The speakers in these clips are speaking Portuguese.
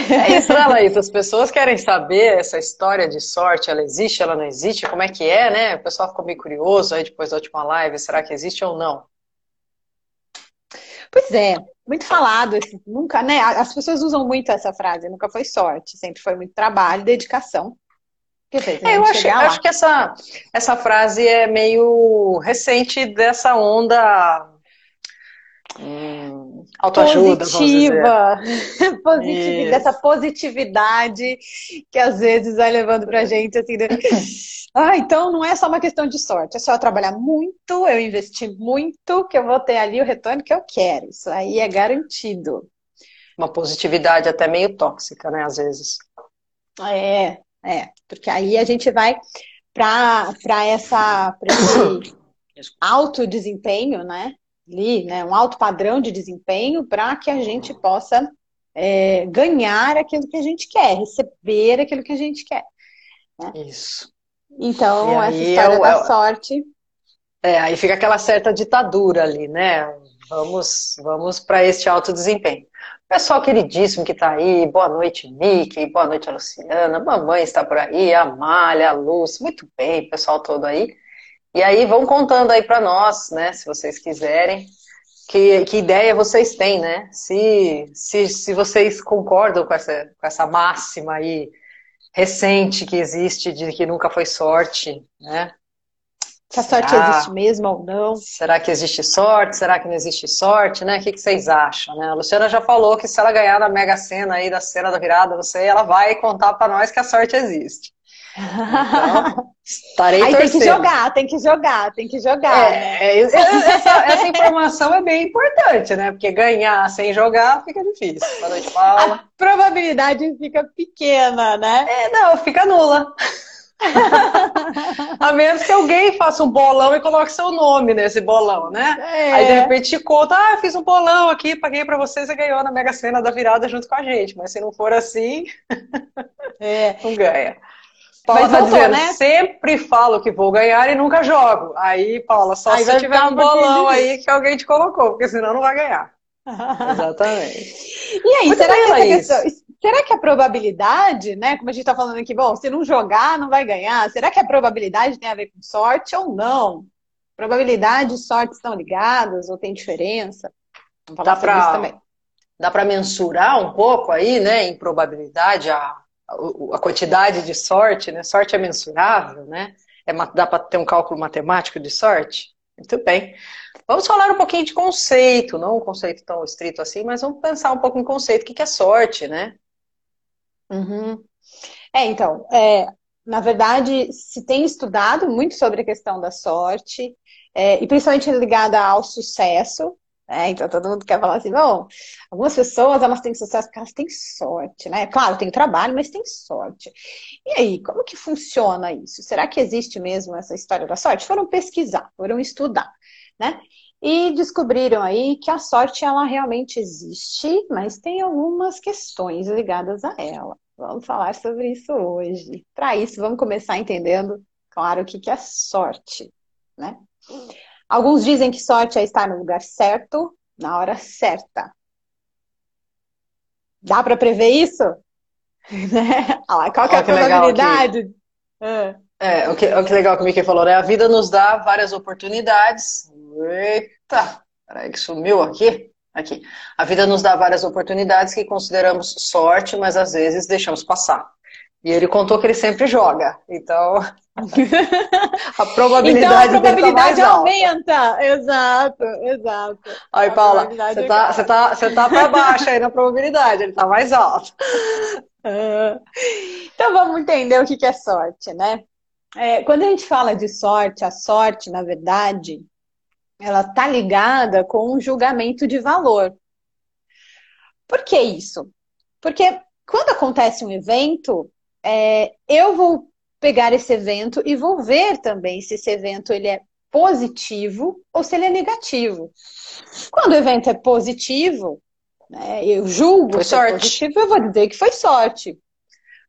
É isso, né, Laís? As pessoas querem saber essa história de sorte, ela existe, ela não existe, como é que é, né? O pessoal ficou meio curioso aí depois da última live, será que existe ou não? Pois é, muito falado, nunca, né? As pessoas usam muito essa frase, nunca foi sorte, sempre foi muito trabalho, dedicação. é, eu acho, acho, que essa, essa frase é meio recente dessa onda hum, autoajuda, positiva, positiva dessa positividade que às vezes vai levando pra gente assim, né? Ah, então não é só uma questão de sorte, é só eu trabalhar muito, eu investir muito, que eu vou ter ali o retorno que eu quero. Isso aí é garantido. Uma positividade até meio tóxica, né, às vezes. É, é, porque aí a gente vai para essa pra esse alto desempenho, né? Ali, né? Um alto padrão de desempenho para que a gente possa é, ganhar aquilo que a gente quer, receber aquilo que a gente quer. Né? Isso. Então, essa história é, da é, sorte. É, aí fica aquela certa ditadura ali, né? Vamos, vamos para este alto desempenho. Pessoal queridíssimo que está aí, boa noite, Mickey, boa noite, Luciana, mamãe está por aí, a Malha, a Luz, muito bem, pessoal todo aí. E aí vão contando aí para nós, né, se vocês quiserem, que, que ideia vocês têm, né? Se, se, se vocês concordam com essa, com essa máxima aí recente que existe de que nunca foi sorte, né? Se a sorte Será? existe mesmo ou não. Será que existe sorte? Será que não existe sorte? Né? O que, que vocês acham? Né? A Luciana já falou que se ela ganhar na Mega Sena aí, da cena da virada, não sei, ela vai contar para nós que a sorte existe. Então, estarei Aí torcendo. tem que jogar, tem que jogar, tem que jogar. É, né? essa, essa, informação é bem importante, né? Porque ganhar sem jogar fica difícil. Boa noite, Paula. A probabilidade fica pequena, né? É, não, fica nula. A menos que alguém faça um bolão e coloque seu nome nesse bolão, né? É. Aí de repente te conta, ah, fiz um bolão aqui, paguei para você, você ganhou na Mega Sena da virada junto com a gente. Mas se não for assim, é. não ganha. Paula Mas tá voltou, dizendo, né? sempre falo que vou ganhar e nunca jogo. Aí, Paula, só aí se tiver um bolão aí que alguém te colocou, porque senão não vai ganhar. Exatamente. E aí, será que, questão, será que a probabilidade, né? Como a gente está falando aqui, bom, se não jogar, não vai ganhar. Será que a probabilidade tem a ver com sorte ou não? Probabilidade e sorte estão ligadas ou tem diferença? Vamos falar dá pra, isso também. Dá para mensurar um pouco aí, né, em probabilidade a a quantidade de sorte, né? Sorte é mensurável, né? É, dá para ter um cálculo matemático de sorte? Muito bem. Vamos falar um pouquinho de conceito, não um conceito tão estrito assim, mas vamos pensar um pouco em conceito. O que é sorte, né? Uhum. É, então, é, na verdade, se tem estudado muito sobre a questão da sorte, é, e principalmente ligada ao sucesso, é, então todo mundo quer falar assim, bom, algumas pessoas elas têm sucesso porque elas têm sorte, né? Claro, tem trabalho, mas tem sorte. E aí, como que funciona isso? Será que existe mesmo essa história da sorte? Foram pesquisar, foram estudar, né? E descobriram aí que a sorte ela realmente existe, mas tem algumas questões ligadas a ela. Vamos falar sobre isso hoje. Para isso, vamos começar entendendo, claro, o que, que é sorte, né? Alguns dizem que sorte é estar no lugar certo, na hora certa. Dá para prever isso? Né? Qual que é a probabilidade? É. é, o que, o que legal que o Mickey falou, né? A vida nos dá várias oportunidades. Eita, peraí que sumiu aqui. Aqui. A vida nos dá várias oportunidades que consideramos sorte, mas às vezes deixamos passar. E ele contou que ele sempre joga. Então, a probabilidade, então, a probabilidade tá aumenta. Exato, exato. Aí, Paula, você tá, você tá, você tá para baixo aí na probabilidade, ele tá mais alto. Então, vamos entender o que é sorte, né? É, quando a gente fala de sorte, a sorte, na verdade, ela tá ligada com um julgamento de valor. Por que isso? Porque quando acontece um evento, é, eu vou pegar esse evento e vou ver também se esse evento ele é positivo ou se ele é negativo. Quando o evento é positivo, né, eu julgo foi sorte. positivo, eu vou dizer que foi sorte.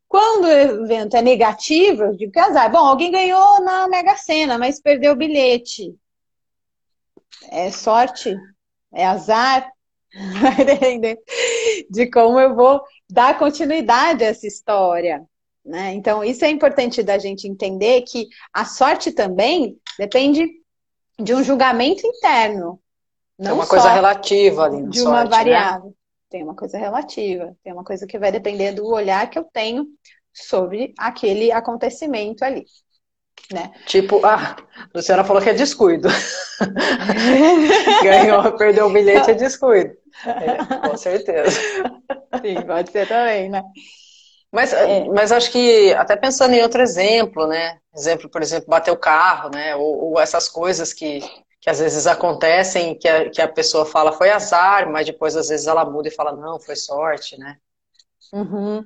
Quando o evento é negativo, eu digo que é azar. Bom, alguém ganhou na Mega Sena, mas perdeu o bilhete. É sorte? É azar? Vai depender de como eu vou dar continuidade a essa história. Né? Então, isso é importante da gente entender que a sorte também depende de um julgamento interno. Não é uma coisa relativa ali. de uma sorte, né? variável. Né? Tem uma coisa relativa, tem uma coisa que vai depender do olhar que eu tenho sobre aquele acontecimento ali. Né? Tipo, ah, Luciana falou que é descuido. Ganhou, perdeu o bilhete é descuido. É, com certeza. Sim, pode ser também, né? Mas, é. mas acho que, até pensando em outro exemplo, né? Exemplo, por exemplo, bater o carro, né? Ou, ou essas coisas que, que às vezes acontecem, que a, que a pessoa fala foi azar, mas depois às vezes ela muda e fala, não, foi sorte, né? Uhum.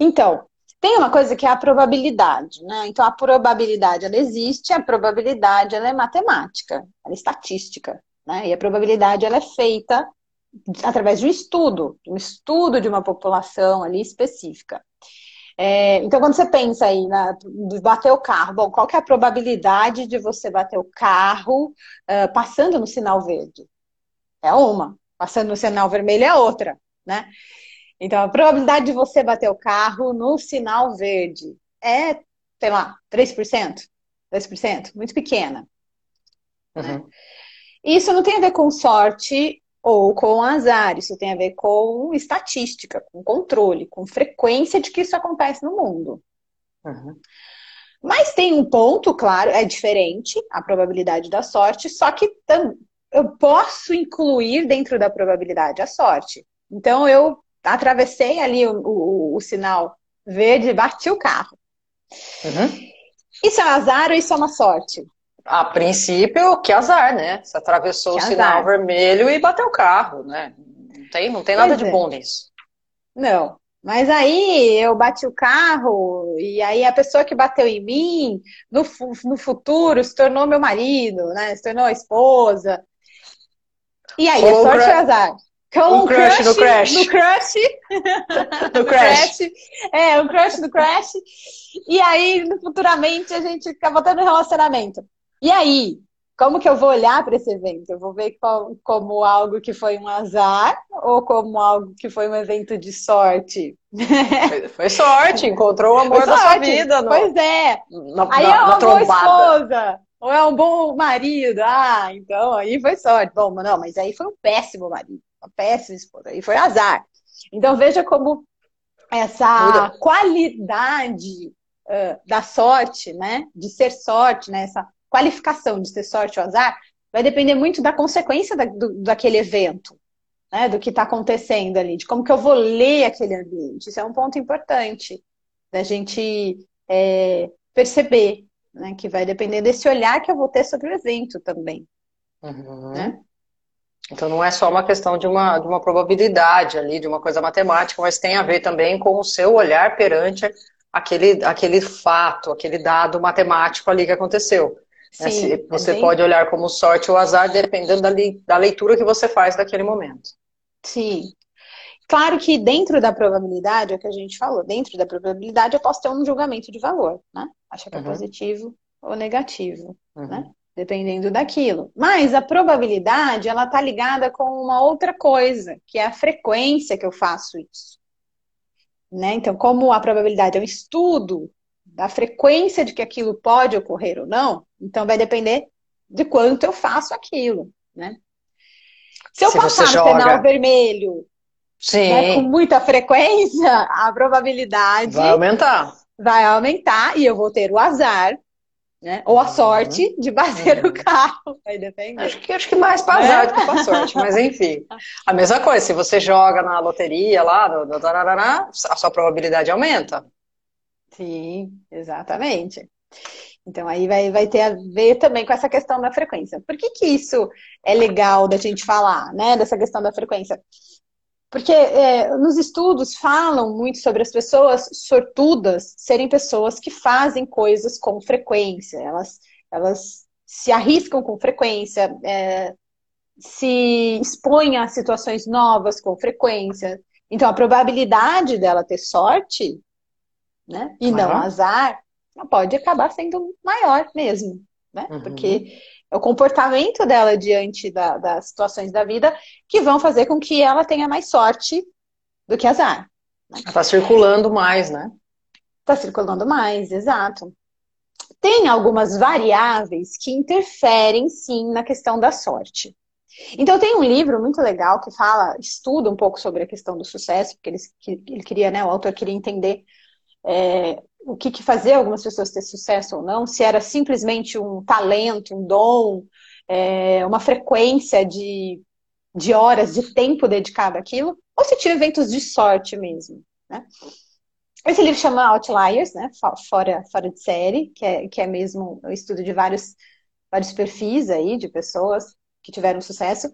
Então, tem uma coisa que é a probabilidade, né? Então, a probabilidade, ela existe, a probabilidade, ela é matemática, ela é estatística, né? E a probabilidade, ela é feita através de um estudo, um estudo de uma população ali específica. É, então, quando você pensa aí na, bater o carro, bom, qual que é a probabilidade de você bater o carro uh, passando no sinal verde? É uma. Passando no sinal vermelho é outra, né? Então, a probabilidade de você bater o carro no sinal verde é, sei lá, 3%? 2%? Muito pequena. Uhum. Isso não tem a ver com sorte ou com azar, isso tem a ver com estatística, com controle, com frequência de que isso acontece no mundo. Uhum. Mas tem um ponto, claro, é diferente a probabilidade da sorte, só que eu posso incluir dentro da probabilidade a sorte. Então eu atravessei ali o, o, o sinal verde e bati o carro. Uhum. Isso é um azar ou isso é uma sorte? A princípio, que azar, né? Você atravessou que o azar. sinal vermelho e bateu o carro, né? Não tem, não tem nada de é. bom nisso. Não. Mas aí eu bati o carro e aí a pessoa que bateu em mim, no, no futuro, se tornou meu marido, né? Se tornou a esposa. E aí, Ou é sorte ou azar? Com um crush, crush no crash. No crush. no crash. É, um crush no crash. E aí, futuramente, a gente acaba tendo um relacionamento. E aí, como que eu vou olhar para esse evento? Eu vou ver como, como algo que foi um azar ou como algo que foi um evento de sorte? Foi, foi sorte, encontrou o amor da sua vida. No, pois é. Na, aí na, é uma boa esposa. Ou é um bom marido. Ah, então aí foi sorte. Bom, não, mas aí foi um péssimo marido uma péssima esposa. E foi azar. Então veja como essa Muda. qualidade uh, da sorte, né? De ser sorte, né? Essa qualificação de ser sorte ou azar, vai depender muito da consequência da, do, daquele evento, né? Do que está acontecendo ali, de como que eu vou ler aquele ambiente. Isso é um ponto importante da gente é, perceber, né? Que vai depender desse olhar que eu vou ter sobre o evento também. Uhum. Né? Então não é só uma questão de uma, de uma probabilidade ali, de uma coisa matemática, mas tem a ver também com o seu olhar perante aquele, aquele fato, aquele dado matemático ali que aconteceu. Né? Sim, é você bem... pode olhar como sorte ou azar, dependendo da, da leitura que você faz daquele momento. Sim. Claro que dentro da probabilidade, é o que a gente falou, dentro da probabilidade eu posso ter um julgamento de valor, né? Achar que é uhum. positivo ou negativo, uhum. né? dependendo daquilo. Mas a probabilidade, ela está ligada com uma outra coisa, que é a frequência que eu faço isso. Né? Então, como a probabilidade é um estudo da frequência de que aquilo pode ocorrer ou não, então vai depender de quanto eu faço aquilo, né? Se eu Se passar no joga... sinal vermelho né, com muita frequência, a probabilidade vai aumentar. Vai aumentar e eu vou ter o azar né? Ou a uhum. sorte de bater uhum. o carro, vai depender. Acho que, acho que mais para azar é? do que para sorte, mas enfim. A mesma coisa, se você joga na loteria lá, no, no, a sua probabilidade aumenta. Sim, exatamente. Então aí vai, vai ter a ver também com essa questão da frequência. Por que, que isso é legal da gente falar, né? Dessa questão da frequência? Porque é, nos estudos falam muito sobre as pessoas sortudas serem pessoas que fazem coisas com frequência, elas, elas se arriscam com frequência, é, se expõem a situações novas com frequência. Então, a probabilidade dela ter sorte né, e não azar pode acabar sendo maior mesmo. Né? Uhum. Porque É o comportamento dela diante da, das situações da vida que vão fazer com que ela tenha mais sorte do que azar. Está circulando mais, né? Está circulando mais, exato. Tem algumas variáveis que interferem, sim, na questão da sorte. Então, tem um livro muito legal que fala, estuda um pouco sobre a questão do sucesso, porque ele, ele queria, né, o autor queria entender é, o que, que fazia algumas pessoas ter sucesso ou não, se era simplesmente um talento, um dom, é, uma frequência de, de horas, de tempo dedicado àquilo, ou se tinha eventos de sorte mesmo, né? Esse livro chama Outliers, né? Fora, fora de série, que é, que é mesmo o estudo de vários, vários perfis aí de pessoas que tiveram sucesso.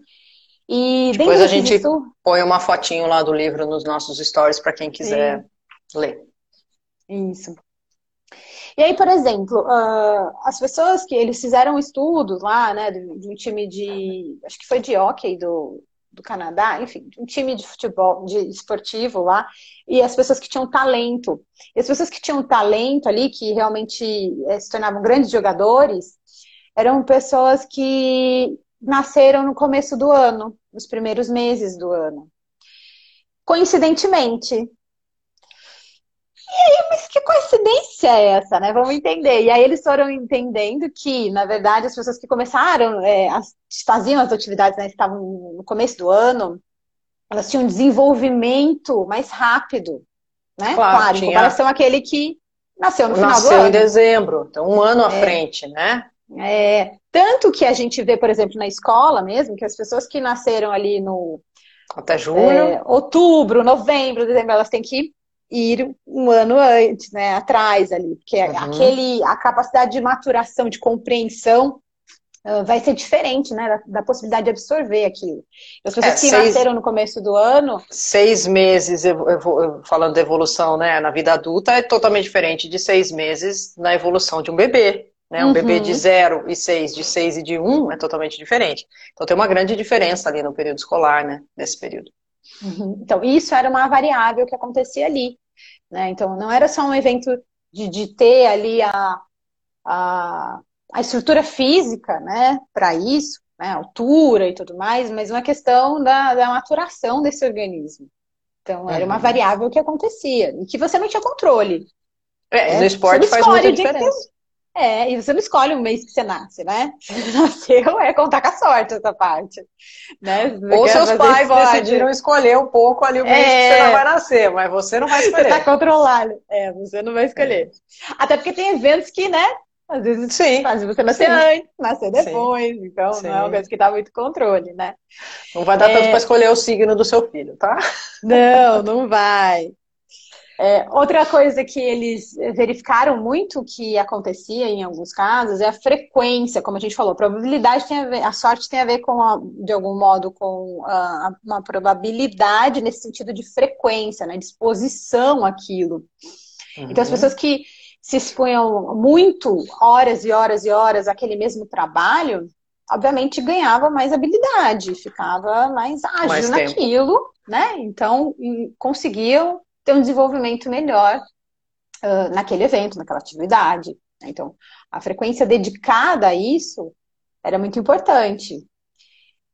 E depois a gente disso... põe uma fotinho lá do livro nos nossos stories para quem quiser Sim. ler. Isso. E aí, por exemplo, uh, as pessoas que eles fizeram estudos lá, né, de, de, um time de, acho que foi de hockey do, do Canadá, enfim, um time de futebol, de esportivo lá, e as pessoas que tinham talento. E as pessoas que tinham talento ali, que realmente eh, se tornavam grandes jogadores, eram pessoas que nasceram no começo do ano, nos primeiros meses do ano. Coincidentemente, e aí, mas que coincidência é essa, né? Vamos entender. E aí eles foram entendendo que, na verdade, as pessoas que começaram, é, as, faziam as atividades, né, estavam no começo do ano, elas tinham um desenvolvimento mais rápido, né? Claro, claro tinha... em comparação àquele que nasceu no final nasceu do ano. Nasceu em dezembro, então um ano à é. frente, né? É, tanto que a gente vê, por exemplo, na escola mesmo, que as pessoas que nasceram ali no até julho, é, outubro, novembro, dezembro, elas têm que ir um ano antes, né, atrás ali, porque uhum. aquele, a capacidade de maturação, de compreensão uh, vai ser diferente, né, da, da, possibilidade de absorver aquilo. As pessoas é, que seis, nasceram no começo do ano... Seis meses, falando de evolução, né, na vida adulta, é totalmente diferente de seis meses na evolução de um bebê. Né? Um uhum. bebê de 0 e 6, de 6 e de 1 um, é totalmente diferente. Então tem uma grande diferença ali no período escolar, né? Nesse período. Uhum. Então, isso era uma variável que acontecia ali. Né? Então, não era só um evento de, de ter ali a, a, a estrutura física né, para isso, né, altura e tudo mais, mas uma questão da, da maturação desse organismo. Então, era uma uhum. variável que acontecia e que você não tinha controle. É, no esporte faz muita diferença. É, e você não escolhe o mês que você nasce, né? Você nasceu, é contar com a sorte essa parte. Né? Ou seus pais decidiram escolher um pouco ali o mês é... que você não vai nascer, mas você não vai escolher. Você tá controlado. É, você não vai escolher. É. Até porque tem eventos que, né? Às vezes Sim. faz você nascer antes, nascer depois. Sim. Então, Sim. não é uma coisa que dá muito controle, né? Não vai dar é... tanto para escolher o signo do seu filho, tá? Não, não vai. É, outra coisa que eles verificaram muito que acontecia em alguns casos é a frequência, como a gente falou, a probabilidade tem a ver, a sorte tem a ver com, a, de algum modo, com a, uma probabilidade nesse sentido de frequência, né, disposição àquilo. Uhum. Então as uhum. pessoas que se expunham muito, horas e horas e horas, àquele mesmo trabalho, obviamente ganhava mais habilidade, ficava mais ágil mais naquilo, né? Então conseguiam ter um desenvolvimento melhor uh, naquele evento, naquela atividade. Né? Então, a frequência dedicada a isso era muito importante.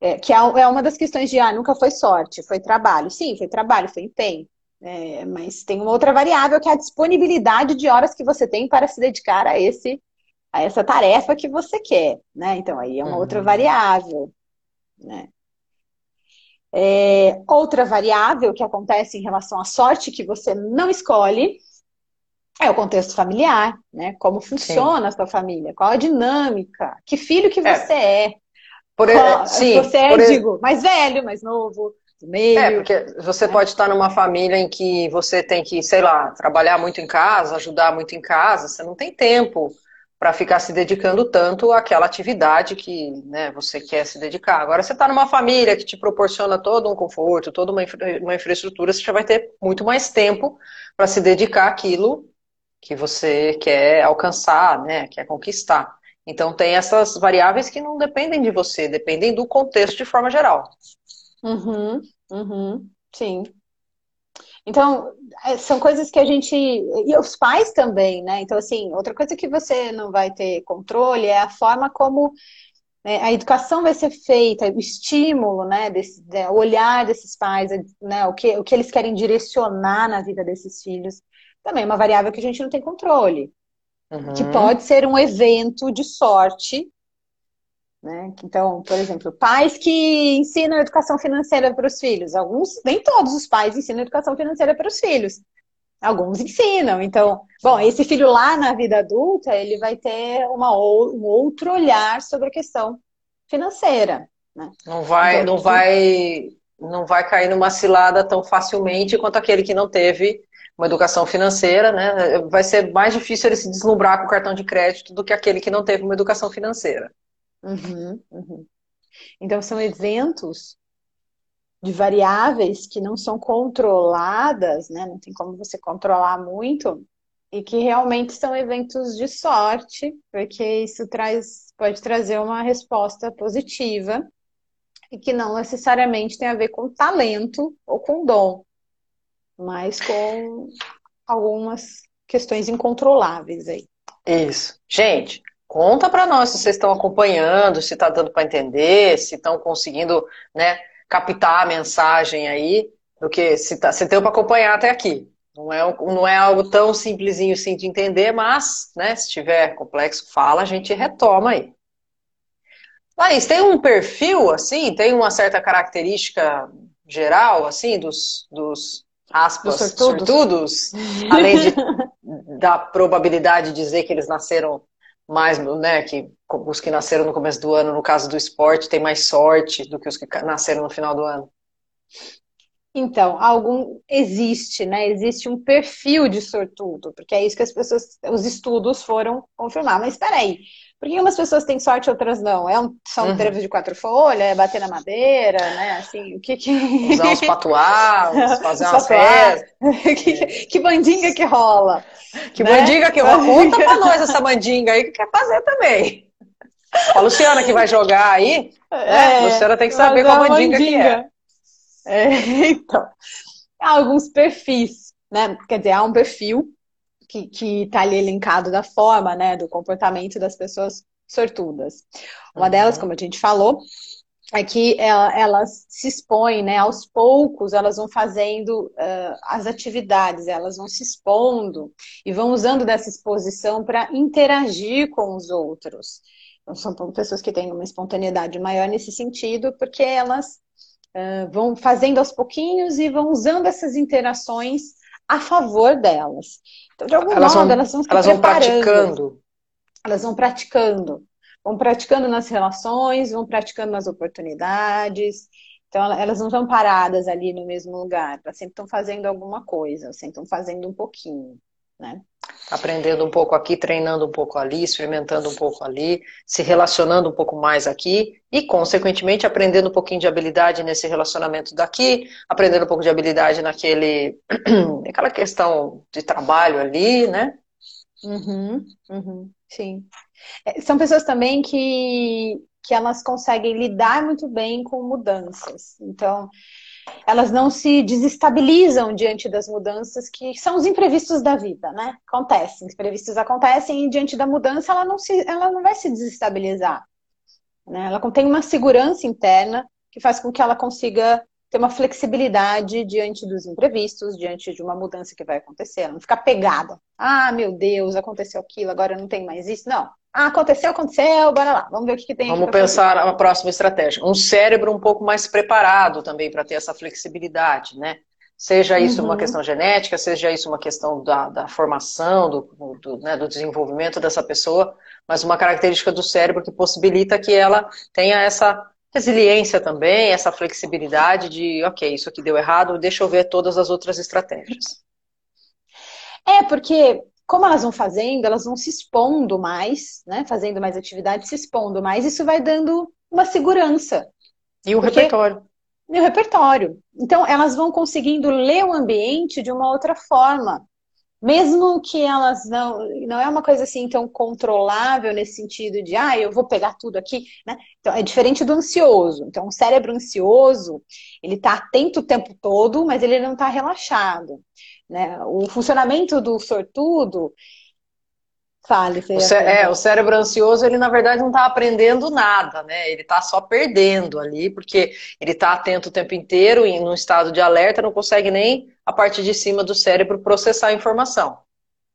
É, que é, é uma das questões de, ah, nunca foi sorte, foi trabalho. Sim, foi trabalho, foi empenho. É, mas tem uma outra variável que é a disponibilidade de horas que você tem para se dedicar a esse a essa tarefa que você quer, né? Então aí é uma uhum. outra variável, né? É, outra variável que acontece em relação à sorte que você não escolhe é o contexto familiar, né? Como funciona Sim. a sua família, qual a dinâmica, que filho que é. você é. é. Por, qual, sim, você é, por digo, mais velho, mais novo, meio. É, porque você né? pode estar numa família em que você tem que, sei lá, trabalhar muito em casa, ajudar muito em casa, você não tem tempo para ficar se dedicando tanto àquela atividade que né, você quer se dedicar. Agora, você está numa família que te proporciona todo um conforto, toda uma, infra uma infraestrutura, você já vai ter muito mais tempo para se dedicar àquilo que você quer alcançar, né, quer conquistar. Então, tem essas variáveis que não dependem de você, dependem do contexto de forma geral. Uhum, uhum, sim. Então, é, são coisas que a gente. E os pais também, né? Então, assim, outra coisa que você não vai ter controle é a forma como né, a educação vai ser feita, o estímulo, né, desse, o olhar desses pais, né, o, que, o que eles querem direcionar na vida desses filhos, também é uma variável que a gente não tem controle. Uhum. Que pode ser um evento de sorte. Né? Então, por exemplo, pais que ensinam educação financeira para os filhos. Alguns, nem todos os pais ensinam educação financeira para os filhos. Alguns ensinam. Então, bom, esse filho lá na vida adulta, ele vai ter uma, um outro olhar sobre a questão financeira. Né? Não vai, então, não vai, não vai cair numa cilada tão facilmente quanto aquele que não teve uma educação financeira, né? Vai ser mais difícil ele se deslumbrar com o cartão de crédito do que aquele que não teve uma educação financeira. Uhum, uhum. Então são eventos de variáveis que não são controladas, né? Não tem como você controlar muito e que realmente são eventos de sorte, porque isso traz, pode trazer uma resposta positiva e que não necessariamente tem a ver com talento ou com dom, mas com algumas questões incontroláveis aí. Isso. Gente, conta para nós se vocês estão acompanhando, se está dando para entender, se estão conseguindo, né, captar a mensagem aí, porque se, tá, se deu para acompanhar até aqui. Não é, não é algo tão simplesinho assim de entender, mas, né, se tiver complexo, fala, a gente retoma aí. Laís, tem um perfil, assim, tem uma certa característica geral, assim, dos, dos aspas, dos sortudos, sortudos além de, da probabilidade de dizer que eles nasceram mais, né, que os que nasceram no começo do ano, no caso do esporte, têm mais sorte do que os que nasceram no final do ano? Então, algum existe, né? Existe um perfil de sortudo, porque é isso que as pessoas, os estudos foram confirmar. Mas espera aí, por que umas pessoas têm sorte e outras não? É um, são uhum. trevos de quatro folhas, é bater na madeira, né? Assim, o que que... Usar uns patuás, fazer umas festas. que, que bandinga que rola. Que né? bandinga que rola. Conta pra nós essa bandinga aí que quer fazer também. A Luciana que vai jogar aí, né? É, a Luciana tem que saber qual bandinga, bandinga que é. É. Então, há alguns perfis, né? Quer dizer, há um perfil que está ali elencado da forma, né, do comportamento das pessoas sortudas. Uma uhum. delas, como a gente falou, é que elas se expõem, né, aos poucos elas vão fazendo uh, as atividades, elas vão se expondo e vão usando dessa exposição para interagir com os outros. Então, são pessoas que têm uma espontaneidade maior nesse sentido, porque elas uh, vão fazendo aos pouquinhos e vão usando essas interações a favor delas. Então, de algum elas modo, vão, elas vão se elas vão praticando. Elas vão praticando. Vão praticando nas relações, vão praticando nas oportunidades. Então, elas não estão paradas ali no mesmo lugar. Elas sempre estão fazendo alguma coisa, sempre estão fazendo um pouquinho né? Aprendendo um pouco aqui, treinando um pouco ali, experimentando um pouco ali, se relacionando um pouco mais aqui e, consequentemente, aprendendo um pouquinho de habilidade nesse relacionamento daqui, aprendendo um pouco de habilidade naquele, aquela questão de trabalho ali, né? Uhum, uhum, sim. É, são pessoas também que, que elas conseguem lidar muito bem com mudanças. Então, elas não se desestabilizam diante das mudanças que são os imprevistos da vida, né? Acontecem, os imprevistos acontecem e diante da mudança ela não, se, ela não vai se desestabilizar. Né? Ela contém uma segurança interna que faz com que ela consiga ter uma flexibilidade diante dos imprevistos, diante de uma mudança que vai acontecer. Ela não fica pegada. Ah, meu Deus, aconteceu aquilo, agora não tem mais isso. Não. Ah, aconteceu, aconteceu, bora lá. Vamos ver o que, que tem. Vamos pensar fazer. a próxima estratégia. Um cérebro um pouco mais preparado também para ter essa flexibilidade, né? Seja isso uhum. uma questão genética, seja isso uma questão da, da formação, do, do, né, do, desenvolvimento dessa pessoa, mas uma característica do cérebro que possibilita que ela tenha essa resiliência também, essa flexibilidade de, ok, isso aqui deu errado, deixa eu ver todas as outras estratégias. É, porque como elas vão fazendo, elas vão se expondo mais, né? Fazendo mais atividades, se expondo mais, isso vai dando uma segurança. E o Porque... repertório. E o repertório. Então, elas vão conseguindo ler o ambiente de uma outra forma. Mesmo que elas não. Não é uma coisa assim tão controlável nesse sentido de, ah, eu vou pegar tudo aqui, né? Então, é diferente do ansioso. Então, o cérebro ansioso, ele está atento o tempo todo, mas ele não está relaxado. Né? O funcionamento do sortudo Fale, o, cé é, o cérebro ansioso, ele na verdade não está aprendendo nada, né? Ele está só perdendo ali, porque ele está atento o tempo inteiro, em um estado de alerta, não consegue nem a parte de cima do cérebro processar a informação.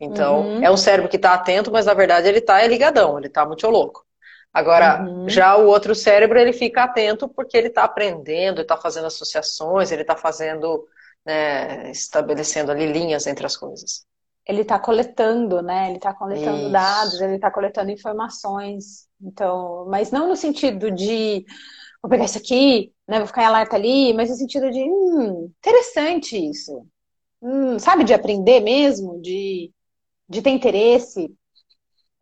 Então, uhum. é um cérebro que está atento, mas na verdade ele está ligadão, ele está muito louco. Agora, uhum. já o outro cérebro, ele fica atento porque ele está aprendendo, está fazendo associações, ele está fazendo, né, estabelecendo ali linhas entre as coisas ele está coletando, né? Ele está coletando Isso. dados, ele está coletando informações. Então, mas não no sentido de vou pegar isso aqui, né? Vou ficar em alerta ali, mas no sentido de hum, interessante isso. Hum, sabe, de aprender mesmo, de, de ter interesse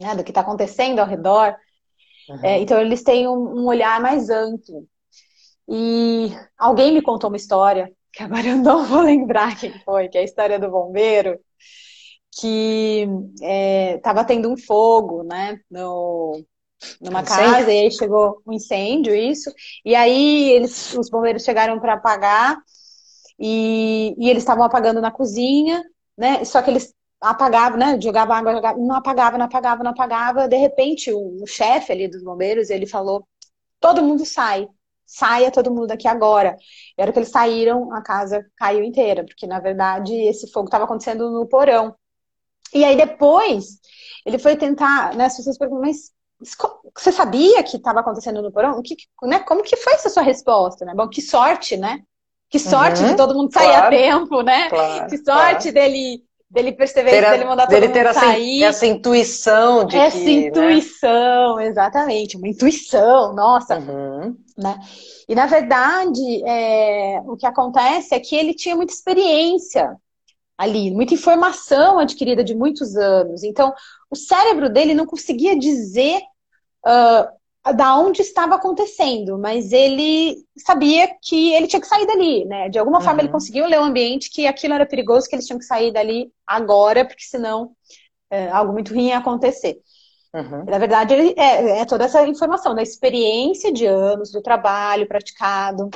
né, do que está acontecendo ao redor. Uhum. É, então, eles têm um, um olhar mais amplo. E alguém me contou uma história, que agora eu não vou lembrar quem foi, que é a história do bombeiro, que estava é, tendo um fogo, né, no, numa casa, e aí chegou um incêndio, isso, e aí eles, os bombeiros chegaram para apagar, e, e eles estavam apagando na cozinha, né, só que eles apagavam, né, jogavam água, jogavam, não apagava, não apagava, não apagava, de repente o, o chefe ali dos bombeiros, ele falou, todo mundo sai, saia todo mundo daqui agora. E era que eles saíram, a casa caiu inteira, porque na verdade esse fogo estava acontecendo no porão. E aí depois ele foi tentar, né? As pessoas perguntam, mas você sabia que estava acontecendo no porão? Que, né, como que foi essa sua resposta? Né? Bom, que sorte, né? Que sorte uhum, de todo mundo sair claro, a tempo, né? Claro, que sorte claro. dele dele perceber dele mandar todo mundo ter sair. Essa, essa intuição de essa que, né? intuição, né? exatamente, uma intuição, nossa, uhum. né? E na verdade, é, o que acontece é que ele tinha muita experiência ali, muita informação adquirida de muitos anos. Então, o cérebro dele não conseguia dizer uh, da onde estava acontecendo, mas ele sabia que ele tinha que sair dali, né? De alguma uhum. forma ele uhum. conseguiu ler o ambiente que aquilo era perigoso, que eles tinham que sair dali agora, porque senão uh, algo muito ruim ia acontecer. Uhum. Na verdade, ele, é, é, toda essa informação da experiência de anos, do trabalho praticado,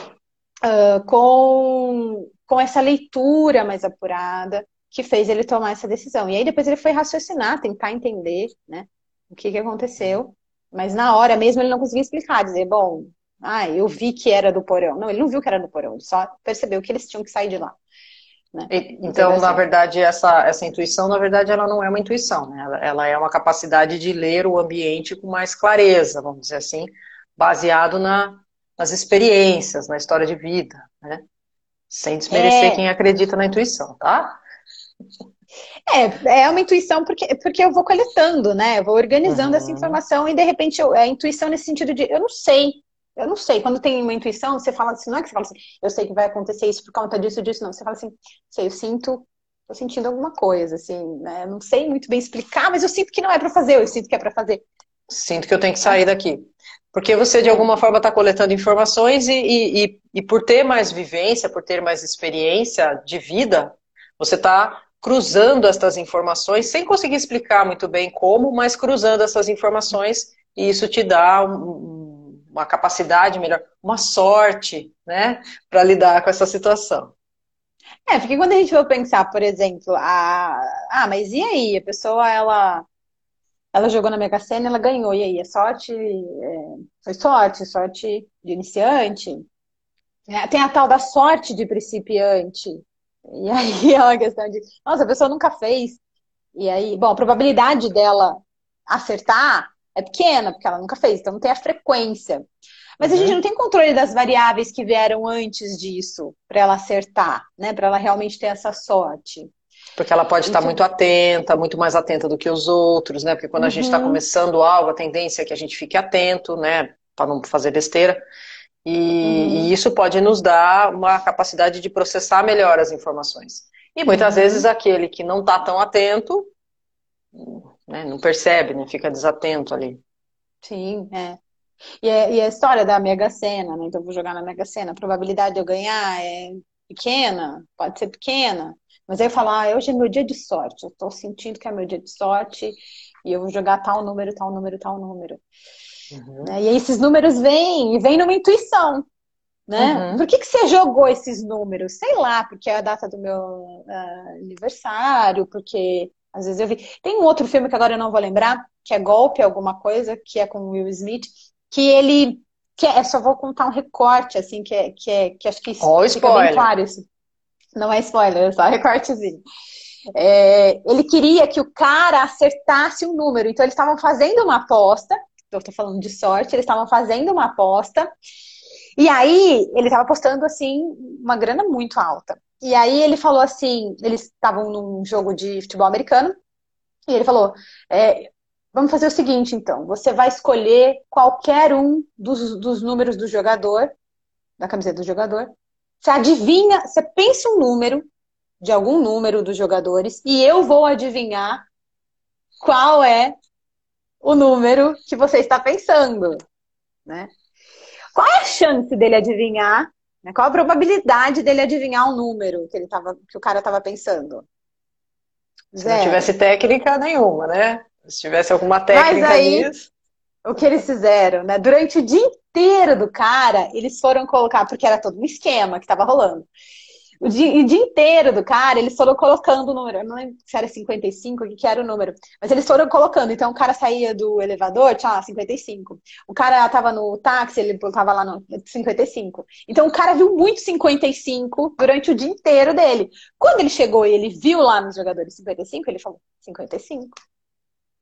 uh, com com essa leitura mais apurada que fez ele tomar essa decisão. E aí depois ele foi raciocinar, tentar entender, né, o que, que aconteceu. Mas na hora mesmo ele não conseguia explicar, dizer, bom, ah, eu vi que era do porão. Não, ele não viu que era do porão, ele só percebeu que eles tinham que sair de lá. Né? Então, então na verdade, essa, essa intuição, na verdade, ela não é uma intuição, né? Ela, ela, é uma capacidade de ler o ambiente com mais clareza, vamos dizer assim, baseado na, nas experiências, na história de vida, né? Sem desmerecer é... quem acredita na intuição, tá? É, é uma intuição porque, porque eu vou coletando, né? Eu vou organizando uhum. essa informação e de repente eu, a intuição nesse sentido de eu não sei, eu não sei. Quando tem uma intuição, você fala assim, não é que você fala assim, eu sei que vai acontecer isso por conta disso, disso, não. Você fala assim, sei, eu sinto, tô sentindo alguma coisa, assim, né? Eu não sei muito bem explicar, mas eu sinto que não é para fazer, eu sinto que é para fazer. Sinto que eu tenho que sair daqui. Porque você, de alguma forma, está coletando informações e, e, e, por ter mais vivência, por ter mais experiência de vida, você está cruzando essas informações, sem conseguir explicar muito bem como, mas cruzando essas informações, e isso te dá um, uma capacidade melhor, uma sorte, né, para lidar com essa situação. É, porque quando a gente for pensar, por exemplo, a... ah, mas e aí? A pessoa, ela ela jogou na Mega Sena, ela ganhou. E aí, é sorte, é, foi sorte, sorte de iniciante. É, tem a tal da sorte de principiante. E aí é uma questão de, nossa, a pessoa nunca fez. E aí, bom, a probabilidade dela acertar é pequena, porque ela nunca fez, então não tem a frequência. Mas uhum. a gente não tem controle das variáveis que vieram antes disso para ela acertar, né? Para ela realmente ter essa sorte. Porque ela pode estar muito atenta, muito mais atenta do que os outros, né? Porque quando uhum. a gente está uhum. começando algo, a tendência é que a gente fique atento, né? Para não fazer besteira. E, uhum. e, isso pode nos dar uma capacidade de processar melhor as informações. E muitas uhum. vezes aquele que não está tão atento, né, não percebe, né? Fica desatento ali. Sim, é. E, é, e a história da Mega Sena, né? Então eu vou jogar na Mega Sena, a probabilidade de eu ganhar é pequena, pode ser pequena, mas aí eu falo, ah, hoje é meu dia de sorte, eu estou sentindo que é meu dia de sorte e eu vou jogar tal número, tal número, tal número. Uhum. Né? E aí esses números vêm, e vêm numa intuição. Né? Uhum. Por que, que você jogou esses números? Sei lá, porque é a data do meu uh, aniversário, porque Às vezes eu vi. Tem um outro filme que agora eu não vou lembrar, que é Golpe, alguma coisa, que é com o Will Smith, que ele. Que é, só vou contar um recorte, assim, que é, que é que acho que isso oh, spoiler. bem claro isso. Não é spoiler, é só recortezinho. É, ele queria que o cara acertasse um número, então eles estavam fazendo uma aposta, eu estou falando de sorte, eles estavam fazendo uma aposta, e aí ele estava apostando assim uma grana muito alta. E aí ele falou assim, eles estavam num jogo de futebol americano, e ele falou, é, vamos fazer o seguinte então, você vai escolher qualquer um dos, dos números do jogador, da camiseta do jogador, você adivinha, você pensa um número, de algum número dos jogadores, e eu vou adivinhar qual é o número que você está pensando, né? Qual é a chance dele adivinhar né? Qual a probabilidade dele adivinhar um número que, ele tava, que o cara estava pensando? Se não tivesse técnica nenhuma, né? Se tivesse alguma técnica Mas aí, nisso. O que eles fizeram, né? Durante o dia inteiro do cara, eles foram colocar, porque era todo um esquema que estava rolando o dia, o dia, inteiro do cara, eles foram colocando o número. Eu não lembro se era 55, o que, que era o número. Mas eles foram colocando. Então, o cara saía do elevador, tinha lá, 55. O cara tava no táxi, ele tava lá no 55. Então, o cara viu muito 55 durante o dia inteiro dele. Quando ele chegou e ele viu lá nos jogadores 55, ele falou, 55.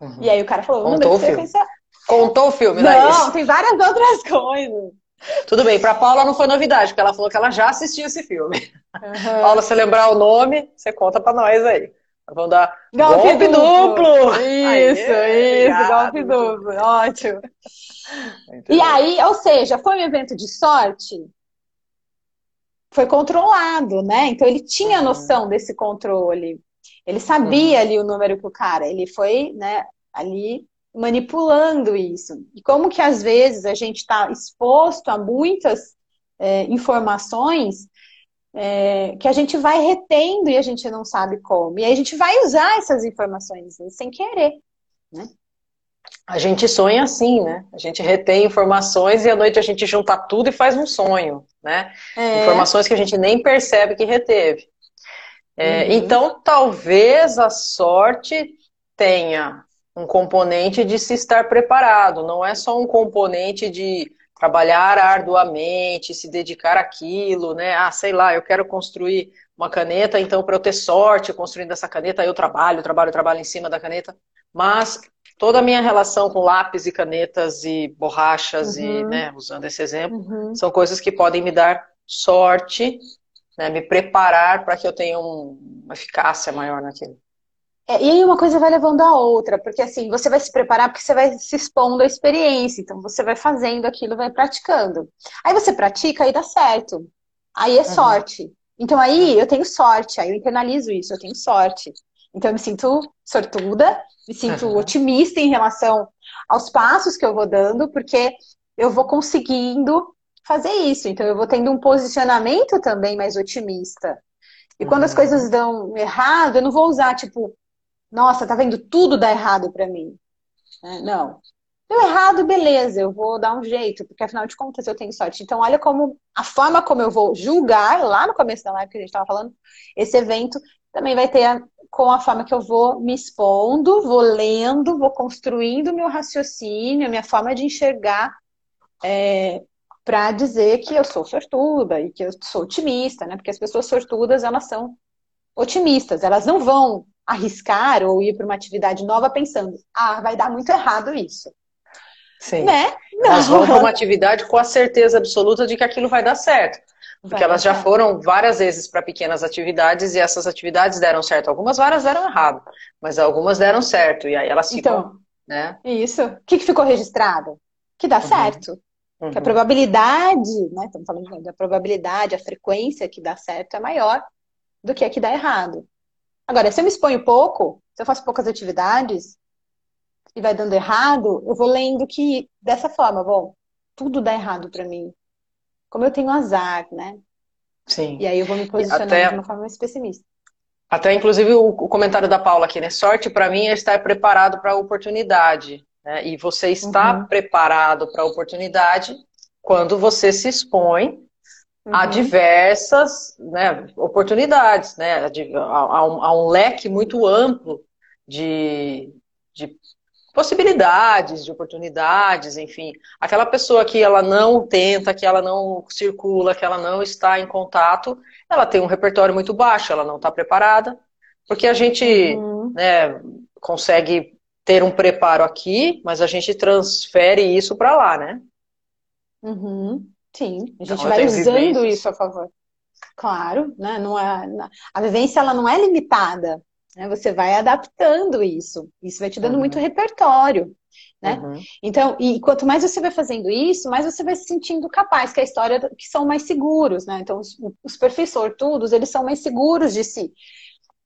Uhum. E aí o cara falou, o número que você pensar. Contou o filme, não, é não tem várias outras coisas. Tudo bem, para Paula não foi novidade, porque ela falou que ela já assistiu esse filme. Uhum. Paula, se lembrar o nome, você conta para nós aí. Vamos dar golpe, golpe duplo. duplo. Isso, Aê, isso, golpe duplo. Ótimo. e aí, ou seja, foi um evento de sorte? Foi controlado, né? Então ele tinha uhum. noção desse controle. Ele sabia uhum. ali o número que o cara, ele foi, né, ali manipulando isso. E como que às vezes a gente está exposto a muitas é, informações é, que a gente vai retendo e a gente não sabe como. E aí a gente vai usar essas informações sem querer, né? A gente sonha assim, né? A gente retém informações e à noite a gente junta tudo e faz um sonho, né? É. Informações que a gente nem percebe que reteve. É, uhum. Então, talvez a sorte tenha um componente de se estar preparado, não é só um componente de trabalhar arduamente, se dedicar àquilo, né? Ah, sei lá, eu quero construir uma caneta, então para eu ter sorte construindo essa caneta, eu trabalho, trabalho, trabalho em cima da caneta, mas toda a minha relação com lápis e canetas e borrachas uhum. e, né, usando esse exemplo, uhum. são coisas que podem me dar sorte, né, me preparar para que eu tenha um, uma eficácia maior naquilo. É, e aí uma coisa vai levando a outra, porque assim, você vai se preparar porque você vai se expondo à experiência, então você vai fazendo aquilo, vai praticando. Aí você pratica e dá certo. Aí é uhum. sorte. Então aí eu tenho sorte, aí eu internalizo isso, eu tenho sorte. Então eu me sinto sortuda, me sinto uhum. otimista em relação aos passos que eu vou dando, porque eu vou conseguindo fazer isso. Então eu vou tendo um posicionamento também mais otimista. E quando uhum. as coisas dão errado, eu não vou usar, tipo, nossa, tá vendo? Tudo dá errado para mim. É, não. Deu errado, beleza, eu vou dar um jeito, porque afinal de contas eu tenho sorte. Então, olha como a forma como eu vou julgar, lá no começo da live que a gente estava falando, esse evento também vai ter a, com a forma que eu vou me expondo, vou lendo, vou construindo meu raciocínio, minha forma de enxergar é, para dizer que eu sou sortuda e que eu sou otimista, né? Porque as pessoas sortudas, elas são otimistas, elas não vão arriscar ou ir para uma atividade nova pensando, ah, vai dar muito errado isso. Sim. Né? Não. Elas vão para uma atividade com a certeza absoluta de que aquilo vai dar certo. Porque vai elas já certo. foram várias vezes para pequenas atividades e essas atividades deram certo. Algumas várias deram errado, mas algumas deram certo. E aí elas ficam. Então, né? Isso. O que, que ficou registrado? Que dá uhum. certo. Uhum. Que a probabilidade, né? Estamos falando da probabilidade, a frequência que dá certo é maior do que a que dá errado. Agora, se eu me exponho pouco, se eu faço poucas atividades e vai dando errado, eu vou lendo que dessa forma, bom, tudo dá errado para mim. Como eu tenho azar, né? Sim. E aí eu vou me posicionar Até... de uma forma mais pessimista. Até inclusive o, comentário da Paula aqui, né? Sorte para mim é estar preparado para a oportunidade. Né? E você está uhum. preparado para a oportunidade quando você se expõe uhum. há diversas né, oportunidades, né, há, um, há um leque muito amplo de, de possibilidades, de oportunidades, enfim. Aquela pessoa que ela não tenta, que ela não circula, que ela não está em contato, ela tem um repertório muito baixo, ela não está preparada, porque a gente uhum. né, consegue ter um preparo aqui, mas a gente transfere isso para lá, né? Uhum. Sim, a então, gente então, vai usando isso a favor. Claro, né? Não é, a vivência ela não é limitada. Né? Você vai adaptando isso. Isso vai te dando uhum. muito repertório. Né? Uhum. Então, e quanto mais você vai fazendo isso, mais você vai se sentindo capaz, que é a história que são mais seguros, né? Então, os, os perfis sortudos, eles são mais seguros de si.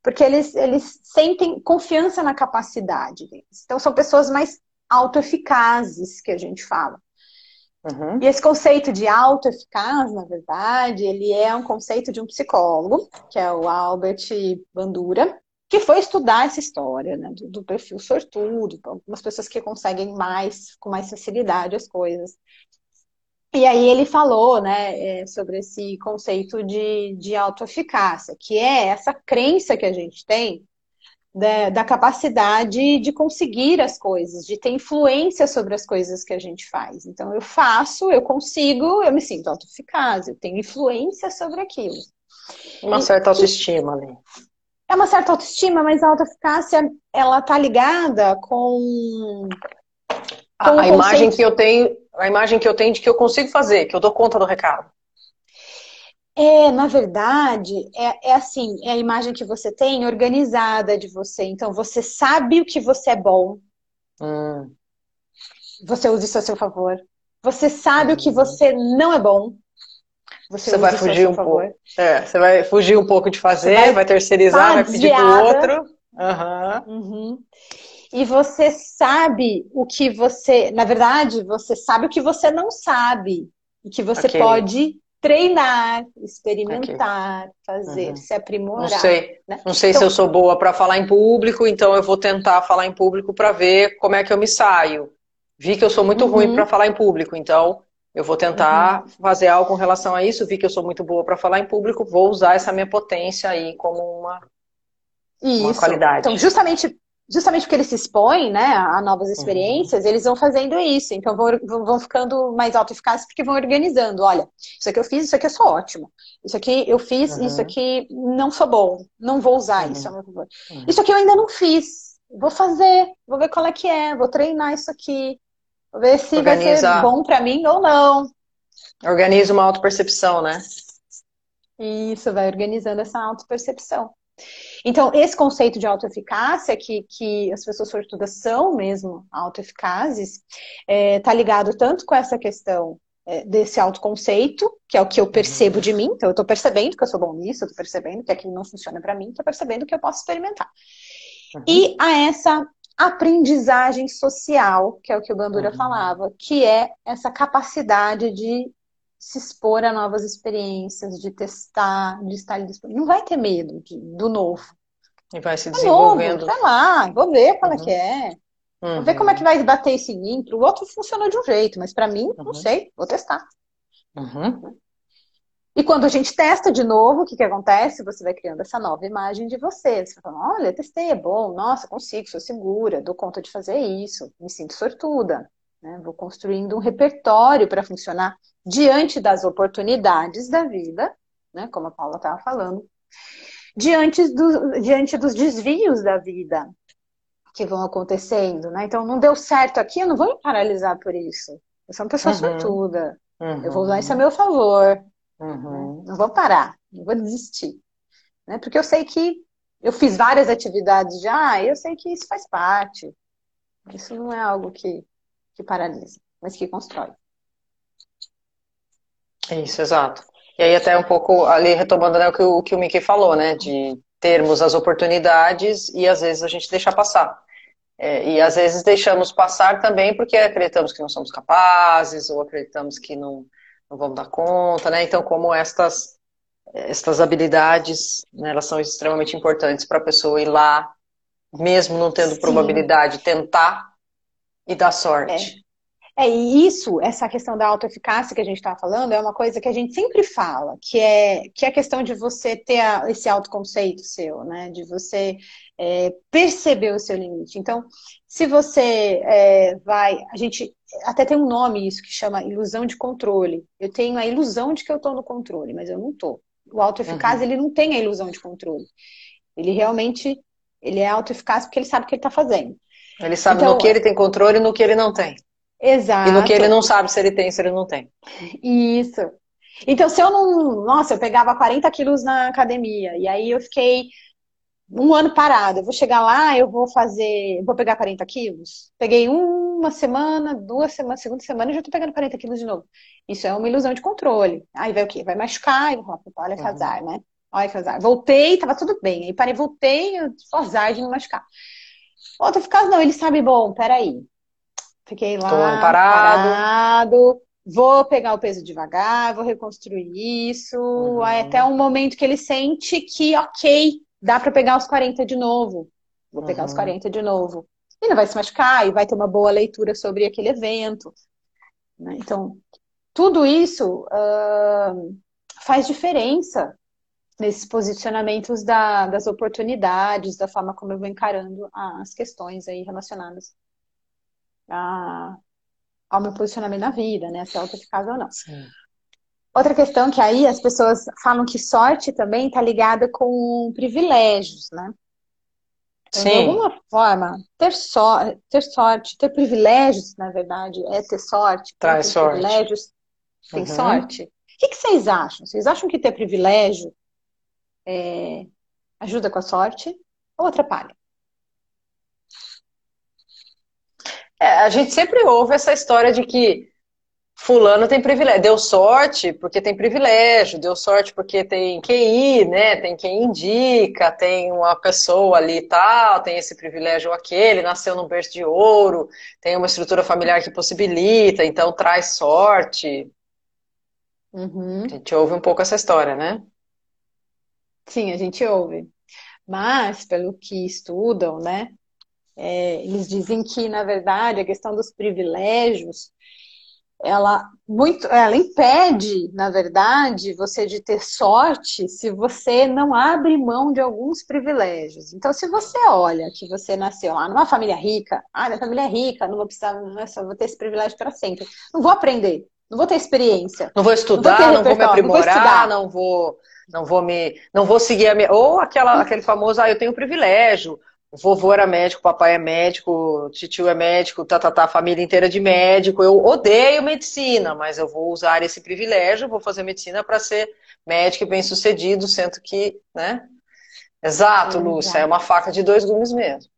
Porque eles, eles sentem confiança na capacidade deles. Então, são pessoas mais autoeficazes, que a gente fala. Uhum. E esse conceito de autoeficaz, na verdade, ele é um conceito de um psicólogo, que é o Albert Bandura, que foi estudar essa história né, do, do, perfil sortudo, algumas pessoas que conseguem mais, com mais facilidade as coisas. E aí ele falou né, é, sobre esse conceito de, de autoeficácia, que é essa crença que a gente tem da, da, capacidade de conseguir as coisas, de ter influência sobre as coisas que a gente faz. Então, eu faço, eu consigo, eu me sinto autoeficaz, eu tenho influência sobre aquilo. Uma certa autoestima ali. É uma certa autoestima, mas a autoeficácia, ela tá ligada com... com a, a imagem que eu tenho, a imagem que eu tenho de que eu consigo fazer, que eu dou conta do recado. É, na verdade, é, é assim, é a imagem que você tem organizada de você. Então, você sabe o que você é bom. Hum. Você usa isso a seu favor. Você sabe hum. o que você não é bom. Você, você vai fugir um favor. pouco. É, você vai fugir um pouco de fazer, vai, vai, terceirizar, vai pedir pro outro. Uhum. Uhum. E você sabe o que você. Na verdade, você sabe o que você não sabe. E que você okay. pode treinar, experimentar, fazer, uhum. se aprimorar. Não sei, né? não sei então, se eu sou boa para falar em público, então eu vou tentar falar em público para ver como é que eu me saio. Vi que eu sou muito uhum. ruim para falar em público, então eu vou tentar uhum. fazer algo com relação a isso. Vi que eu sou muito boa para falar em público, vou usar essa minha potência aí como uma, uma qualidade. Então, justamente justamente porque eles se expõem né, a novas uhum. experiências, uhum. eles vão fazendo isso. Então vão, vão ficando mais autoeficazes porque vão organizando. Olha, isso aqui eu fiz, isso aqui eu sou ótimo. Isso aqui eu fiz, uhum. isso aqui não sou bom. Não vou usar uhum. isso a meu favor. Uhum. Isso aqui eu ainda não fiz. Vou fazer, vou ver qual é que é, vou treinar isso aqui. Vou ver se Organiza... vai ser bom para mim ou não. Organiza uma autopercepção, né? Isso, vai organizando essa autopercepção. Então, esse conceito de autoeficácia, que, que as pessoas sortudas são mesmo autoeficazes, está é, tá ligado tanto com essa questão é, desse autoconceito, que é o que eu percebo de mim, então eu estou percebendo que eu sou bom nisso, eu estou percebendo que aquilo não funciona para mim, estou percebendo que eu posso experimentar. Uhum. E a essa aprendizagem social, que é o que o Bandura uhum. falava, que é essa capacidade de se expor a novas experiências, de testar, de estar disponível. Não vai ter medo de, do novo. E vai se desenvolvendo. É novo, vai lá, vou ver qual uhum. é que é. Uhum. Vou ver como é que vai bater mim. Para o outro funciona de um jeito, mas para mim, uhum. não sei, vou testar. Uhum. E quando a gente testa de novo, o que, que acontece? Você vai criando essa nova imagem de você. Você fala, olha, testei, é bom, nossa, consigo, sou segura, dou conta de fazer isso, me sinto sortuda. Né? Vou construindo um repertório para funcionar diante das oportunidades da vida, né? como a Paula estava falando, diante, do, diante dos desvios da vida que vão acontecendo. Né? Então, não deu certo aqui, eu não vou me paralisar por isso. Eu sou uma pessoa uhum. sortuda. Uhum. Eu vou usar isso a meu favor. Uhum. Não vou parar, não vou desistir. Né? Porque eu sei que eu fiz várias atividades já, e eu sei que isso faz parte. Isso não é algo que que paralisa, mas que constrói. Isso, exato. E aí até um pouco ali retomando né, o, que, o que o Mickey falou, né? De termos as oportunidades e às vezes a gente deixa passar. É, e às vezes deixamos passar também porque acreditamos que não somos capazes ou acreditamos que não, não vamos dar conta, né? Então, como estas, estas habilidades, né, elas são extremamente importantes para a pessoa ir lá, mesmo não tendo Sim. probabilidade, tentar e da sorte. É. é, e isso, essa questão da autoeficácia que a gente está falando, é uma coisa que a gente sempre fala, que é, que é a questão de você ter a, esse autoconceito seu, né? De você é, perceber o seu limite. Então, se você é, vai, a gente até tem um nome isso que chama ilusão de controle. Eu tenho a ilusão de que eu estou no controle, mas eu não estou. O autoeficaz, uhum. ele não tem a ilusão de controle. Ele realmente, ele é autoeficaz porque ele sabe o que ele está fazendo. Ele sabe então, no que ele tem controle e no que ele não tem. Exato. E no que ele não sabe se ele tem, se ele não tem. Isso. Então, se eu não. Nossa, eu pegava 40 quilos na academia, e aí eu fiquei um ano parado. Eu vou chegar lá, eu vou fazer. Vou pegar 40 quilos. Peguei uma semana, duas semanas, segunda semana e já tô pegando 40 quilos de novo. Isso é uma ilusão de controle. Aí vai o quê? Vai machucar, e vou falar, olha que uhum. azar, né? Olha que azar. Voltei, tava tudo bem. Aí parei, voltei, só azar de me machucar. Outro caso, não, ele sabe, bom, peraí. Fiquei lá, parado. parado. Vou pegar o peso devagar, vou reconstruir isso. Uhum. Até um momento que ele sente que, ok, dá para pegar os 40 de novo. Vou pegar uhum. os 40 de novo. E não vai se machucar, e vai ter uma boa leitura sobre aquele evento. Né? Então, tudo isso uh, faz diferença nesses posicionamentos da, das oportunidades, da forma como eu vou encarando as questões aí relacionadas a, ao meu posicionamento na vida, né? Se é autoeficaz ou não. Sim. Outra questão que aí as pessoas falam que sorte também está ligada com privilégios, né? Então, Sim. De alguma forma, ter, so ter sorte, ter privilégios, na verdade, é ter sorte. Traz sorte. Privilégios tem uhum. sorte. O que, que, vocês acham? Vocês acham que ter privilégio é, ajuda com a sorte ou atrapalha? É, a gente sempre ouve essa história de que fulano tem privilégio, deu sorte porque tem privilégio, deu sorte porque tem QI, né? Tem quem indica, tem uma pessoa ali e tal, tem esse privilégio ou aquele, nasceu num berço de ouro, tem uma estrutura familiar que possibilita, então traz sorte. Uhum. A gente ouve um pouco essa história, né? Sim, a gente ouve. Mas, pelo que estudam, né? É, eles dizem que, na verdade, a questão dos privilégios ela muito ela impede, na verdade, você de ter sorte se você não abre mão de alguns privilégios. Então, se você olha que você nasceu lá numa família rica, ah, minha família é rica, não vou precisar, não é só vou ter esse privilégio para sempre. Não vou aprender, não vou ter experiência. Não vou estudar, não vou, não vou me aprimorar, não vou, não vou, não vou me, não vou seguir a minha, ou aquela, aquele famoso, ah, eu tenho privilégio, vovô era médico, papai é médico, tio é médico, tá, tá, tá, a família inteira de médico. Eu odeio medicina, mas eu vou usar esse privilégio, vou fazer medicina para ser médico e bem sucedido, sendo que, né? Exato, Lúcia, é uma faca de dois gumes mesmo.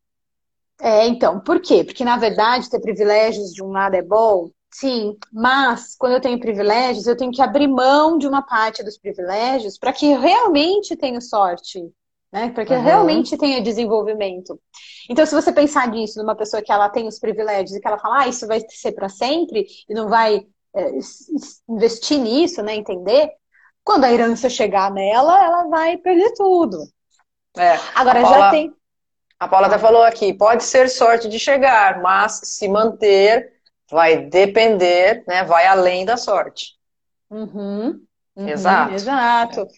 É, então, por quê? Porque, na verdade, ter privilégios de um lado é bom, sim, mas quando eu tenho privilégios, eu tenho que abrir mão de uma parte dos privilégios para que eu realmente tenha sorte né? Para que uhum. realmente tenha desenvolvimento. Então, se você pensar nisso numa pessoa que ela tem os privilégios e que ela fala, ah, isso vai ser para sempre e não vai é, investir nisso, né? Entender. Quando a herança chegar nela, ela vai perder tudo. É. Agora Paula, já tem. A Paula até falou aqui, pode ser sorte de chegar, mas se manter vai depender, né? Vai além da sorte. Uhum, uhum, exato. Exato.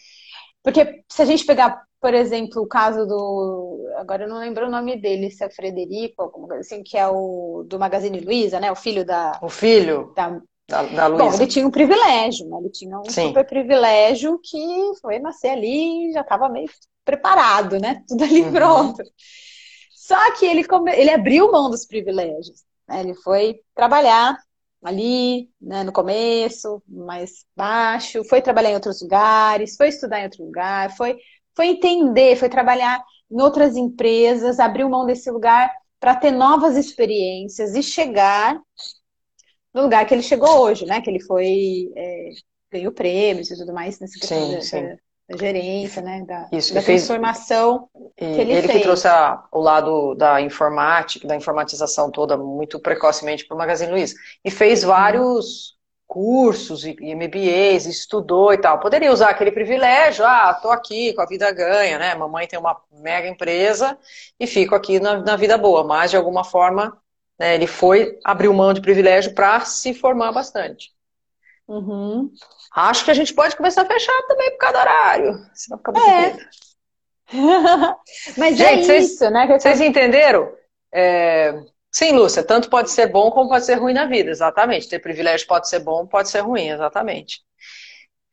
Porque se a gente pegar por exemplo, o caso do. Agora eu não lembro o nome dele, se é Frederico, alguma coisa assim, que é o do Magazine Luiza, né? O filho da. O filho da, da, da Luiza. Bom, ele tinha um privilégio, né? Ele tinha um Sim. super privilégio que foi nascer ali e já estava meio preparado, né? Tudo ali uhum. pronto. Só que ele, come... ele abriu mão dos privilégios. Né? Ele foi trabalhar ali, né, no começo, mais baixo, foi trabalhar em outros lugares, foi estudar em outro lugar, foi foi entender, foi trabalhar em outras empresas, abriu mão desse lugar para ter novas experiências e chegar no lugar que ele chegou hoje, né? Que ele foi é, ganhou prêmios e tudo mais questão sim, da, sim. Da, da, gerência, né? Da, Isso, da transformação fez, que ele, ele fez. que trouxe a, o lado da informática, da informatização toda muito precocemente para o Magazine Luiza e fez vários cursos e MBAs, estudou e tal. Poderia usar aquele privilégio, ah, tô aqui com a vida ganha, né? Mamãe tem uma mega empresa e fico aqui na, na vida boa. Mas, de alguma forma, né, ele foi, abriu mão de privilégio para se formar bastante. Uhum. Acho que a gente pode começar a fechar também por causa do horário, senão fica muito é. Mas é Gente, é isso, né? Vocês entenderam? É... Sim, Lúcia, tanto pode ser bom como pode ser ruim na vida, exatamente. Ter privilégio pode ser bom, pode ser ruim, exatamente.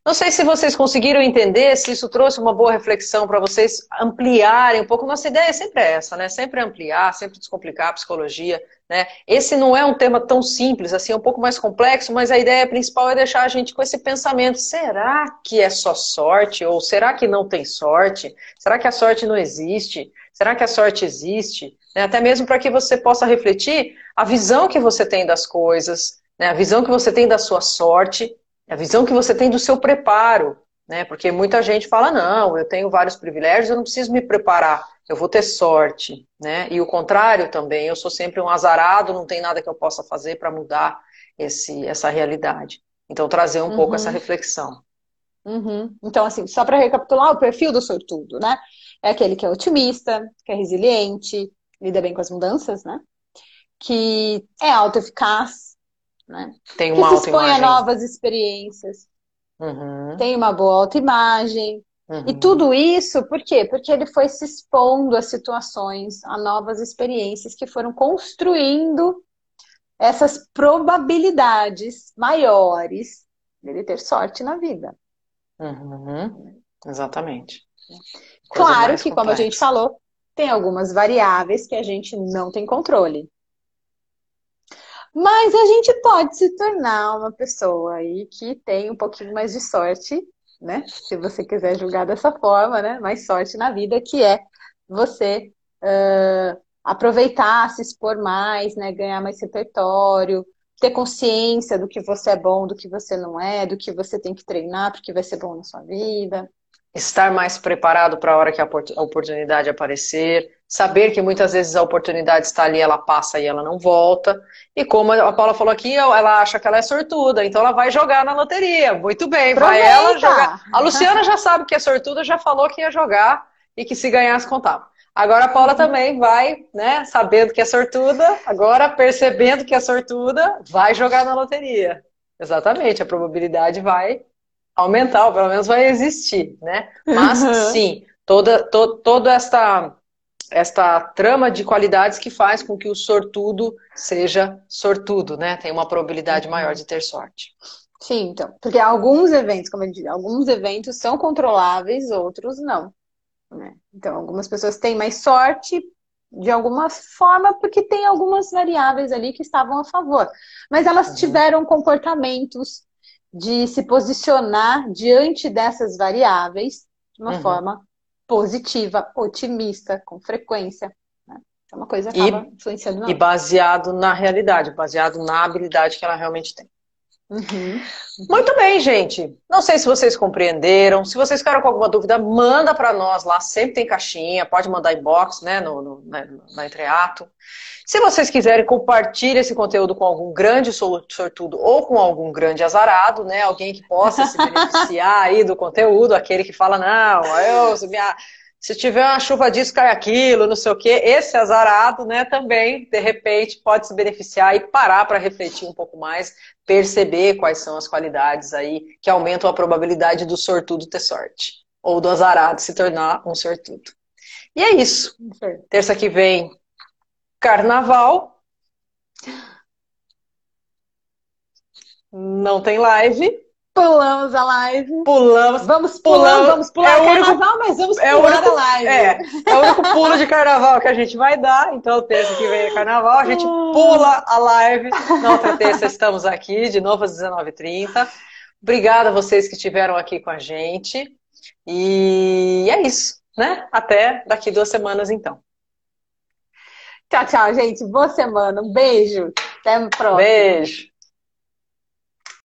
Não sei se vocês conseguiram entender, se isso trouxe uma boa reflexão para vocês ampliarem um pouco. Nossa ideia é sempre essa, né? Sempre ampliar, sempre descomplicar a psicologia, né? Esse não é um tema tão simples, assim, é um pouco mais complexo, mas a ideia principal é deixar a gente com esse pensamento: será que é só sorte? Ou será que não tem sorte? Será que a sorte não existe? Será que a sorte existe? Né? Até mesmo para que você possa refletir a visão que você tem das coisas, né? a visão que você tem da sua sorte a visão que você tem do seu preparo, né? Porque muita gente fala, não, eu tenho vários privilégios, eu não preciso me preparar, eu vou ter sorte, né? E o contrário também, eu sou sempre um azarado, não tem nada que eu possa fazer para mudar esse, essa realidade. Então, trazer um uhum. pouco essa reflexão. Uhum. Então, assim, só para recapitular, o perfil do sortudo, né? É aquele que é otimista, que é resiliente, lida bem com as mudanças, né? Que é autoeficaz, né? Tem uma que se expõe a novas experiências. Uhum. Tem uma boa autoimagem. Uhum. E tudo isso, por quê? Porque ele foi se expondo a situações, a novas experiências que foram construindo essas probabilidades maiores dele ter sorte na vida. Uhum. Exatamente. Coisa claro que, complexa. como a gente falou, tem algumas variáveis que a gente não tem controle. Mas a gente pode se tornar uma pessoa aí que tem um pouquinho mais de sorte, né? Se você quiser julgar dessa forma, né? Mais sorte na vida, que é você uh, aproveitar, se expor mais, né? Ganhar mais repertório, ter consciência do que você é bom, do que você não é, do que você tem que treinar porque vai ser bom na sua vida estar mais preparado para a hora que a oportunidade aparecer, saber que muitas vezes a oportunidade está ali, ela passa e ela não volta. E como a Paula falou aqui, ela acha que ela é sortuda, então ela vai jogar na loteria. Muito bem, Aproveita. vai ela jogar. A Luciana já sabe que é sortuda, já falou que ia jogar e que se ganhasse contava. Agora a Paula uhum. também vai, né, sabendo que é sortuda, agora percebendo que é sortuda, vai jogar na loteria. Exatamente, a probabilidade vai aumentar, ou pelo menos vai existir, né? Mas sim, toda, to, toda esta, esta trama de qualidades que faz com que o sortudo seja sortudo, né? Tem uma probabilidade uhum. maior de ter sorte. Sim, então, porque alguns eventos, como eu disse, alguns eventos são controláveis, outros não. Né? Então, algumas pessoas têm mais sorte de alguma forma porque tem algumas variáveis ali que estavam a favor. Mas elas uhum. tiveram comportamentos de se posicionar diante dessas variáveis de uma uhum. forma positiva, otimista, com frequência. Né? É uma coisa que acaba e, influenciando. E baseado na realidade, baseado na habilidade que ela realmente tem. Uhum. Muito bem, gente. Não sei se vocês compreenderam. Se vocês ficaram com alguma dúvida, manda para nós lá. Sempre tem caixinha. Pode mandar inbox, né, no, no, na, na Entreato. Se vocês quiserem, compartilhe esse conteúdo com algum grande sortudo ou com algum grande azarado, né? Alguém que possa se beneficiar aí do conteúdo, aquele que fala, não, eu, minha, se tiver uma chuva disso, cai aquilo, não sei o quê. Esse azarado, né, também, de repente, pode se beneficiar e parar para refletir um pouco mais, perceber quais são as qualidades aí que aumentam a probabilidade do sortudo ter sorte. Ou do azarado se tornar um sortudo. E é isso. Terça que vem Carnaval. Não tem live. Pulamos a live. Pulamos. Vamos pular, vamos pular é o carnaval, único, mas vamos é pular único, a live. É, é o único pulo de carnaval que a gente vai dar. Então, terça que vem é carnaval, a gente ah. pula a live. Na outra terça estamos aqui, de novo às 19h30. Obrigada a vocês que estiveram aqui com a gente. E é isso, né? Até daqui duas semanas, então. Tchau, tchau, gente. Boa semana. Um beijo. Até a próxima. Beijo.